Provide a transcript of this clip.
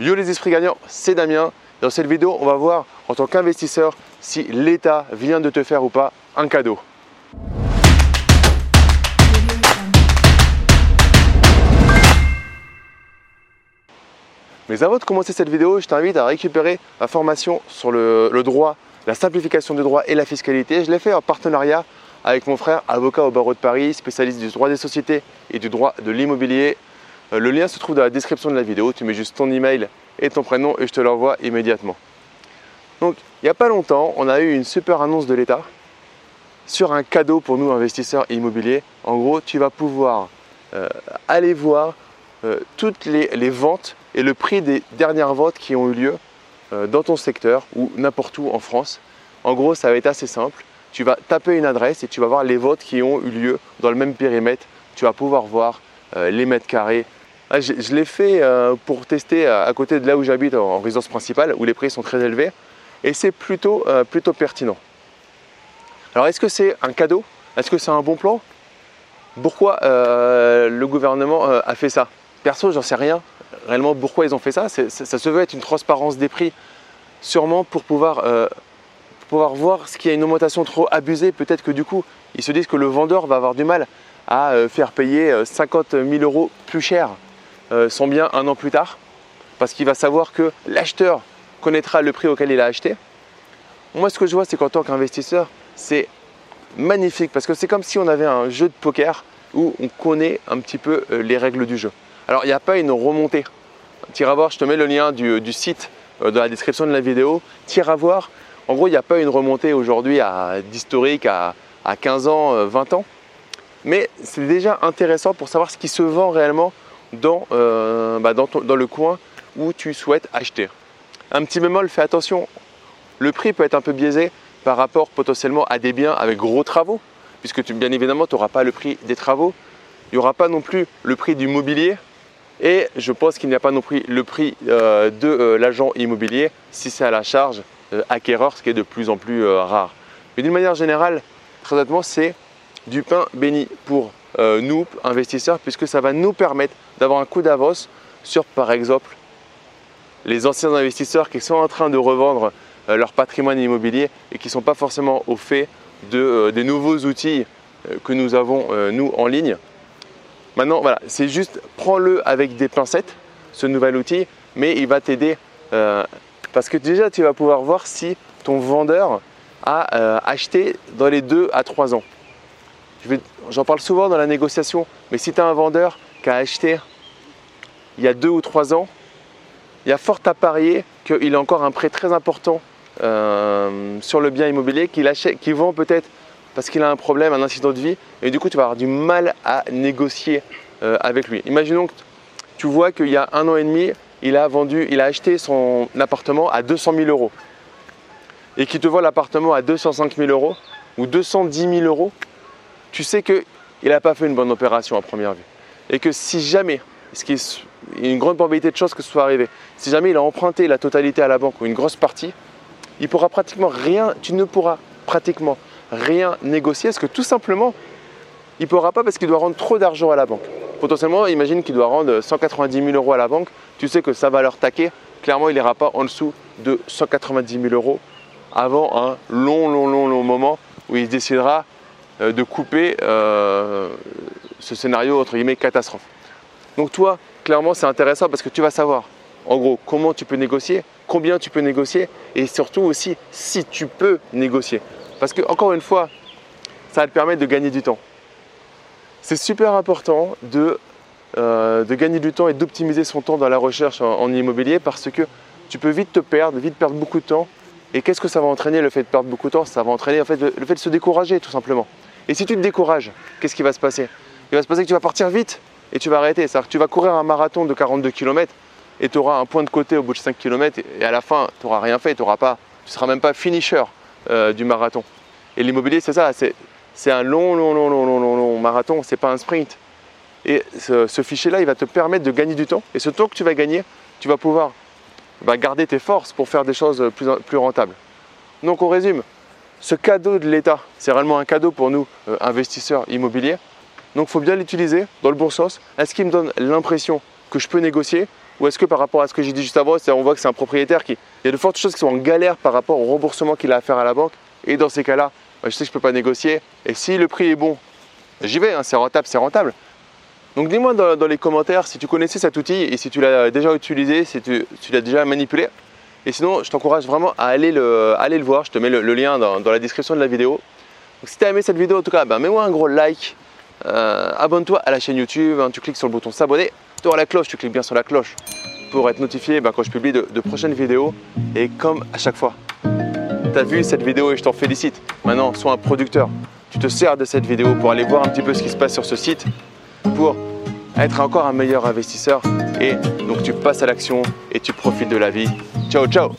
Yo les esprits gagnants, c'est Damien. Dans cette vidéo, on va voir en tant qu'investisseur si l'État vient de te faire ou pas un cadeau. Mais avant de commencer cette vidéo, je t'invite à récupérer ma formation sur le, droit, la simplification du droit et la fiscalité. Je l'ai fait en partenariat avec mon frère, avocat au barreau de Paris, spécialiste du droit des sociétés et du droit de l'immobilier. Euh, le lien se trouve dans la description de la vidéo. Tu mets juste ton email et ton prénom et je te l'envoie immédiatement. Donc, il n'y a pas longtemps, on a eu une super annonce de l'État sur un cadeau pour nous investisseurs immobiliers. En gros, tu vas pouvoir euh, aller voir euh, toutes les, ventes et le prix des dernières ventes qui ont eu lieu dans ton secteur ou n'importe où en France. En gros, ça va être assez simple. Tu vas taper une adresse et tu vas voir les votes qui ont eu lieu dans le même périmètre. Tu vas pouvoir voir les mètres carrés, ah, je, l'ai fait euh, pour tester à côté de là où j'habite en résidence principale où les prix sont très élevés et c'est plutôt, euh, plutôt pertinent. Alors est-ce que c'est un cadeau? Est-ce que c'est un bon plan? Pourquoi euh, le gouvernement a fait ça? Perso, j'en sais rien. Réellement, pourquoi ils ont fait ça? Ça se veut être une transparence des prix, sûrement pour pouvoir, pouvoir voir ce qu'il y a une augmentation trop abusée. Peut-être que du coup, ils se disent que le vendeur va avoir du mal à faire payer 50 000 euros plus cher euh, son bien un an plus tard, parce qu'il va savoir que l'acheteur connaîtra le prix auquel il a acheté. Moi, ce que je vois, c'est qu'en tant qu'investisseur, c'est magnifique, parce que c'est comme si on avait un jeu de poker où on connaît un petit peu euh, les règles du jeu. Alors, il n'y a pas une remontée. Tire à voir, je te mets le lien du, site euh, dans la description de la vidéo. Tire à voir. En gros, il n'y a pas une remontée aujourd'hui d'historique à, à 15 ans, 20 ans. Mais c'est déjà intéressant pour savoir ce qui se vend réellement euh, bah, dans, le coin où tu souhaites acheter. Un petit bémol, fais attention, le prix peut être un peu biaisé par rapport potentiellement à des biens avec gros travaux, puisque bien évidemment, tu n'auras pas le prix des travaux, il n'y aura pas non plus le prix du mobilier, et je pense qu'il n'y a pas non plus le prix euh, de euh, l'agent immobilier si c'est à la charge acquéreur, ce qui est de plus en plus rare. Mais d'une manière générale, très honnêtement, c'est du pain béni pour nous, investisseurs, puisque ça va nous permettre d'avoir un coup d'avance sur, par exemple, les anciens investisseurs qui sont en train de revendre euh, leur patrimoine immobilier et qui ne sont pas forcément au fait de, euh, des nouveaux outils euh, que nous avons, nous, en ligne. Maintenant, voilà, c'est juste, prends-le avec des pincettes, ce nouvel outil, mais il va t'aider parce que déjà, tu vas pouvoir voir si ton vendeur a acheté dans les 2 à 3 ans. J'en parle souvent dans la négociation, mais si tu as un vendeur qui a acheté il y a deux ou trois ans, il y a fort à parier qu'il a encore un prêt très important euh, sur le bien immobilier qu'il qu'il vend peut-être parce qu'il a un problème, un incident de vie, et du coup tu vas avoir du mal à négocier euh, avec lui. Imaginons que tu vois qu'il y a un an et demi, il a vendu, il a acheté son appartement à 200 000 euros et qu'il te vend l'appartement à 205 000 euros ou 210 000 euros, tu sais qu'il n'a pas fait une bonne opération à première vue et que si jamais, ce qui est une grande probabilité de choses que ce soit arrivé, si jamais il a emprunté la totalité à la banque ou une grosse partie, il pourra pratiquement rien, tu ne pourras pratiquement rien négocier parce que tout simplement, il ne pourra pas parce qu'il doit rendre trop d'argent à la banque. Potentiellement, imagine qu'il doit rendre 190 000 euros à la banque, tu sais que ça va leur taquer, clairement il n'ira pas en dessous de 190 000 euros avant un long, long, long, long moment où il décidera de couper euh, ce scénario entre guillemets catastrophe. Donc toi, clairement, c'est intéressant parce que tu vas savoir en gros comment tu peux négocier, combien tu peux négocier et surtout aussi si tu peux négocier. Parce que encore une fois, ça va te permettre de gagner du temps. C'est super important de, euh, de, gagner du temps et d'optimiser son temps dans la recherche en, immobilier parce que tu peux vite te perdre, vite perdre beaucoup de temps. Et qu'est-ce que ça va entraîner le fait de perdre beaucoup de temps? Ça va entraîner le fait de se décourager tout simplement. Et si tu te décourages, qu'est-ce qui va se passer? Il va se passer que tu vas partir vite et tu vas arrêter. C'est-à-dire que tu vas courir un marathon de 42 km et tu auras un point de côté au bout de 5 km et à la fin, tu n'auras rien fait, tu ne seras même pas finisher euh, du marathon. Et l'immobilier, c'est ça, c'est un long, long, long, long, long, long, long marathon, c'est pas un sprint. Et ce, fichier-là, il va te permettre de gagner du temps. Et ce temps que tu vas gagner, tu vas pouvoir bah, garder tes forces pour faire des choses plus, plus rentables. Donc on résume, ce cadeau de l'État, c'est réellement un cadeau pour nous, euh, investisseurs immobiliers. Donc il faut bien l'utiliser dans le bon sens. Est-ce qu'il me donne l'impression que je peux négocier Ou est-ce que par rapport à ce que j'ai dit juste avant, on voit que c'est un propriétaire qui. Il y a de fortes choses qui sont en galère par rapport au remboursement qu'il a à faire à la banque. Et dans ces cas-là, bah, je sais que je ne peux pas négocier. Et si le prix est bon, j'y vais, hein, c'est rentable, c'est rentable. Donc dis-moi dans, les commentaires si tu connaissais cet outil et si tu l'as déjà utilisé, si tu, l'as déjà manipulé. Et sinon, je t'encourage vraiment à aller le, aller le voir. Je te mets le, lien dans, la description de la vidéo. Donc, si tu as aimé cette vidéo, en tout cas, ben, mets-moi un gros like. Euh, abonne-toi à la chaîne YouTube. Hein, tu cliques sur le bouton s'abonner. Tu auras la cloche, tu cliques bien sur la cloche pour être notifié ben, quand je publie de, de prochaines vidéos. Et comme à chaque fois, tu as vu cette vidéo et je t'en félicite. Maintenant, sois un producteur. Tu te sers de cette vidéo pour aller voir un petit peu ce qui se passe sur ce site pour être encore un meilleur investisseur et donc tu passes à l'action et tu profites de la vie. 就皱